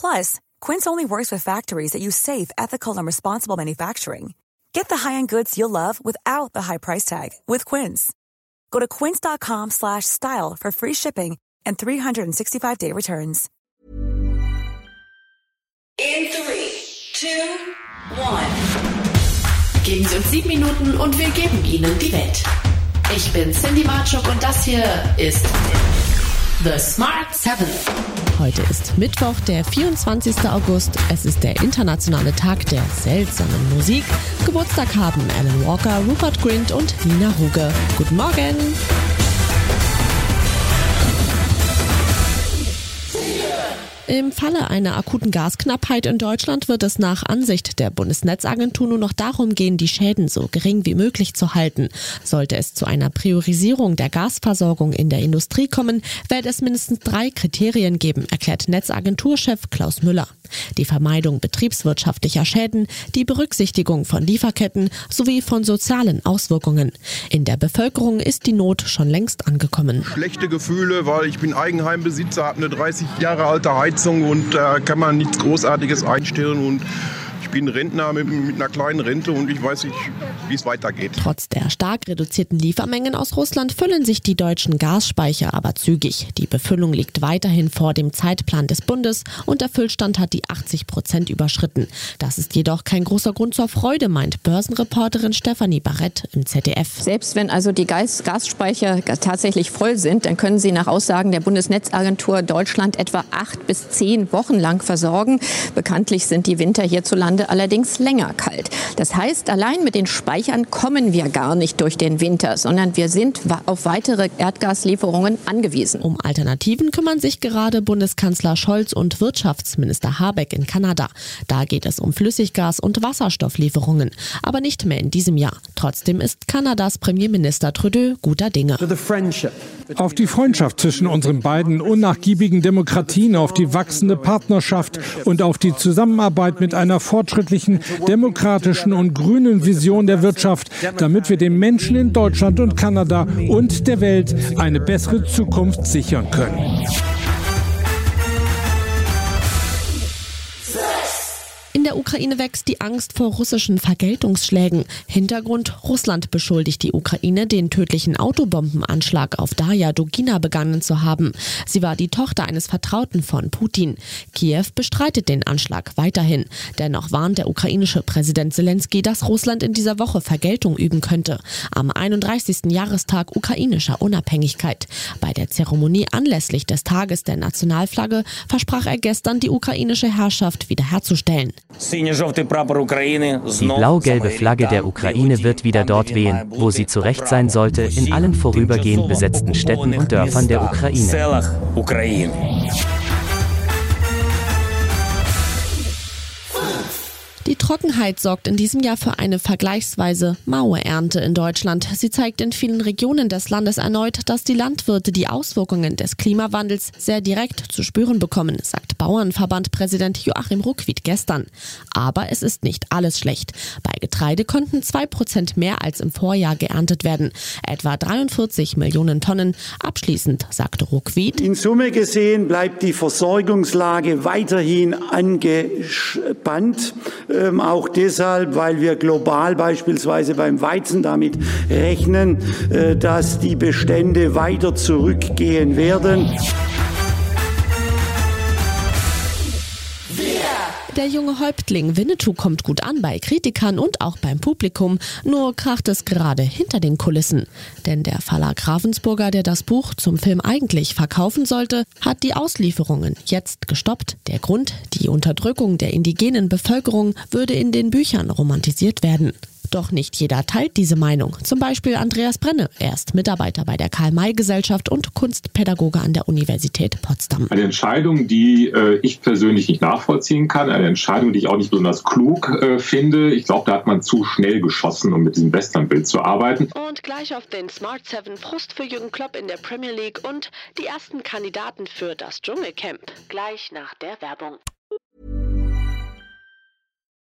Plus, Quince only works with factories that use safe, ethical, and responsible manufacturing. Get the high-end goods you'll love without the high price tag with Quince. Go to quince.com slash style for free shipping and 365-day returns. In three, two, one. Geben Sie uns sieben Minuten und wir geben Ihnen die Welt. Ich bin Cindy Marchuk und das hier ist The Smart Seven. Heute ist Mittwoch, der 24. August. Es ist der internationale Tag der seltsamen Musik. Geburtstag haben Alan Walker, Rupert Grint und Nina Huge. Guten Morgen! Im Falle einer akuten Gasknappheit in Deutschland wird es nach Ansicht der Bundesnetzagentur nur noch darum gehen, die Schäden so gering wie möglich zu halten. Sollte es zu einer Priorisierung der Gasversorgung in der Industrie kommen, werde es mindestens drei Kriterien geben, erklärt Netzagenturchef Klaus Müller. Die Vermeidung betriebswirtschaftlicher Schäden, die Berücksichtigung von Lieferketten sowie von sozialen Auswirkungen. In der Bevölkerung ist die Not schon längst angekommen. Schlechte Gefühle, weil ich bin Eigenheimbesitzer, habe eine 30 Jahre alte Heizung und da kann man nichts Großartiges einstellen und bin Rentner mit, mit einer kleinen Rente und ich weiß nicht, wie es weitergeht. Trotz der stark reduzierten Liefermengen aus Russland füllen sich die deutschen Gasspeicher aber zügig. Die Befüllung liegt weiterhin vor dem Zeitplan des Bundes und der Füllstand hat die 80 Prozent überschritten. Das ist jedoch kein großer Grund zur Freude, meint Börsenreporterin Stefanie Barrett im ZDF. Selbst wenn also die Gas Gasspeicher tatsächlich voll sind, dann können sie nach Aussagen der Bundesnetzagentur Deutschland etwa acht bis zehn Wochen lang versorgen. Bekanntlich sind die Winter hierzulande Allerdings länger kalt. Das heißt, allein mit den Speichern kommen wir gar nicht durch den Winter, sondern wir sind auf weitere Erdgaslieferungen angewiesen. Um Alternativen kümmern sich gerade Bundeskanzler Scholz und Wirtschaftsminister Habeck in Kanada. Da geht es um Flüssiggas- und Wasserstofflieferungen, aber nicht mehr in diesem Jahr. Trotzdem ist Kanadas Premierminister Trudeau guter Dinge. Auf die Freundschaft zwischen unseren beiden unnachgiebigen Demokratien, auf die wachsende Partnerschaft und auf die Zusammenarbeit mit einer fortschrittlichen, demokratischen und grünen Vision der Wirtschaft, damit wir den Menschen in Deutschland und Kanada und der Welt eine bessere Zukunft sichern können. Ukraine wächst die Angst vor russischen Vergeltungsschlägen. Hintergrund, Russland beschuldigt die Ukraine, den tödlichen Autobombenanschlag auf Daya Dugina begangen zu haben. Sie war die Tochter eines Vertrauten von Putin. Kiew bestreitet den Anschlag weiterhin. Dennoch warnt der ukrainische Präsident Zelensky, dass Russland in dieser Woche Vergeltung üben könnte. Am 31. Jahrestag ukrainischer Unabhängigkeit. Bei der Zeremonie anlässlich des Tages der Nationalflagge versprach er gestern, die ukrainische Herrschaft wiederherzustellen. Die blau-gelbe Flagge der Ukraine wird wieder dort wehen, wo sie zu Recht sein sollte, in allen vorübergehend besetzten Städten und Dörfern der Ukraine. Die Trockenheit sorgt in diesem Jahr für eine vergleichsweise maue Ernte in Deutschland. Sie zeigt in vielen Regionen des Landes erneut, dass die Landwirte die Auswirkungen des Klimawandels sehr direkt zu spüren bekommen, sagt Bauernverbandpräsident Joachim Ruckwied gestern. Aber es ist nicht alles schlecht. Bei Getreide konnten zwei Prozent mehr als im Vorjahr geerntet werden. Etwa 43 Millionen Tonnen. Abschließend sagte Ruckwied. In Summe gesehen bleibt die Versorgungslage weiterhin angespannt. Ähm, auch deshalb, weil wir global beispielsweise beim Weizen damit rechnen, äh, dass die Bestände weiter zurückgehen werden. Der junge Häuptling Winnetou kommt gut an bei Kritikern und auch beim Publikum, nur kracht es gerade hinter den Kulissen. Denn der Verlag Ravensburger, der das Buch zum Film eigentlich verkaufen sollte, hat die Auslieferungen jetzt gestoppt. Der Grund, die Unterdrückung der indigenen Bevölkerung würde in den Büchern romantisiert werden. Doch nicht jeder teilt diese Meinung. Zum Beispiel Andreas Brenne. Er ist Mitarbeiter bei der Karl-May-Gesellschaft und Kunstpädagoge an der Universität Potsdam. Eine Entscheidung, die äh, ich persönlich nicht nachvollziehen kann. Eine Entscheidung, die ich auch nicht besonders klug äh, finde. Ich glaube, da hat man zu schnell geschossen, um mit diesem Westernbild zu arbeiten. Und gleich auf den Smart 7 Frust für Jürgen Klopp in der Premier League und die ersten Kandidaten für das Dschungelcamp. Gleich nach der Werbung.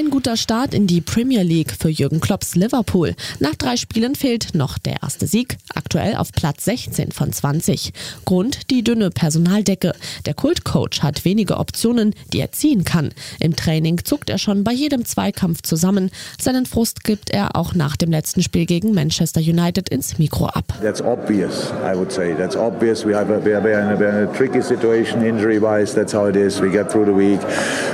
Kein guter Start in die Premier League für Jürgen Klopps Liverpool. Nach drei Spielen fehlt noch der erste Sieg, aktuell auf Platz 16 von 20. Grund die dünne Personaldecke. Der Kultcoach hat wenige Optionen, die er ziehen kann. Im Training zuckt er schon bei jedem Zweikampf zusammen. Seinen Frust gibt er auch nach dem letzten Spiel gegen Manchester United ins Mikro ab. That's obvious, I would say. That's obvious. We have a, we in a, we in a tricky situation injury-wise. That's how it is. We get through the week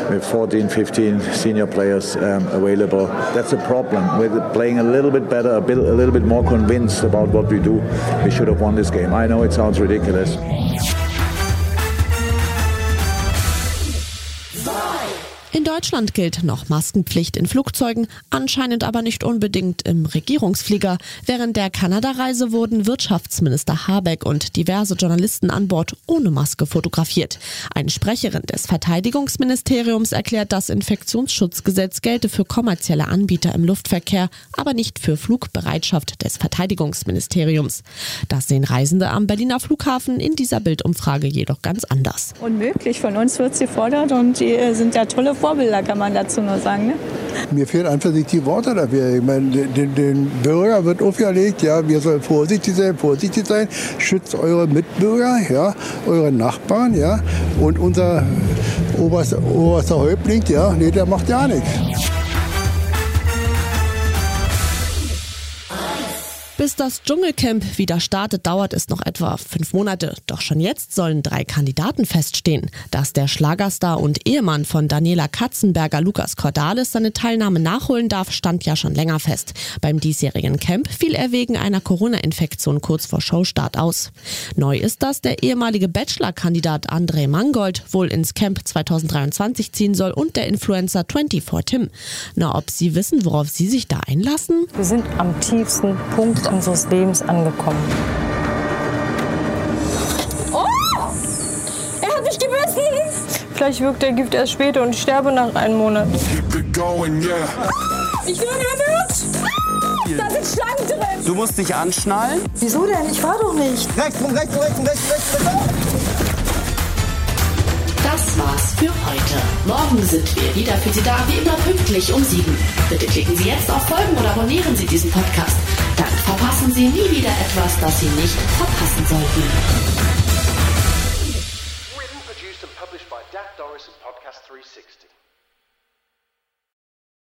with 14, 15 senior players. Players um, available. That's a problem. We're playing a little bit better, a, bit, a little bit more convinced about what we do. We should have won this game. I know it sounds ridiculous. Deutschland gilt noch Maskenpflicht in Flugzeugen, anscheinend aber nicht unbedingt im Regierungsflieger. Während der Kanada-Reise wurden Wirtschaftsminister Habeck und diverse Journalisten an Bord ohne Maske fotografiert. Eine Sprecherin des Verteidigungsministeriums erklärt, das Infektionsschutzgesetz gelte für kommerzielle Anbieter im Luftverkehr, aber nicht für Flugbereitschaft des Verteidigungsministeriums. Das sehen Reisende am Berliner Flughafen in dieser Bildumfrage jedoch ganz anders. Unmöglich, von uns wird sie gefordert und die sind ja tolle Vorbilder, kann man dazu nur sagen. Ne? Mir fehlen einfach nicht die Worte dafür. Ich meine, den, den Bürger wird auferlegt, ja, wir sollen vorsichtig sein, vorsichtig sein, schützt eure Mitbürger, ja, eure Nachbarn, ja, und unser oberster, oberster Häuptling, ja, nee, der macht ja nichts. Bis das Dschungelcamp wieder startet, dauert es noch etwa fünf Monate. Doch schon jetzt sollen drei Kandidaten feststehen. Dass der Schlagerstar und Ehemann von Daniela Katzenberger, Lukas Cordalis, seine Teilnahme nachholen darf, stand ja schon länger fest. Beim diesjährigen Camp fiel er wegen einer Corona-Infektion kurz vor Showstart aus. Neu ist, dass der ehemalige Bachelor-Kandidat André Mangold wohl ins Camp 2023 ziehen soll und der Influencer 24 Tim. Na, ob Sie wissen, worauf Sie sich da einlassen? Wir sind am tiefsten Punkt unseres Lebens angekommen. Oh! Er hat mich gebissen! Vielleicht wirkt der Gift erst später und ich sterbe nach einem Monat. Ich will nervös! Da sind Schlangen drin! Du musst dich anschnallen? Wieso denn? Ich war doch nicht. Rechts, rum, rechts, rechts, rechts, rechts, rechts. Das war's für heute. Morgen sind wir wieder für Sie da, wie immer pünktlich um sieben. Bitte klicken Sie jetzt auf Folgen oder abonnieren Sie diesen Podcast. Dann verpassen Sie nie wieder etwas, das Sie nicht verpassen sollten.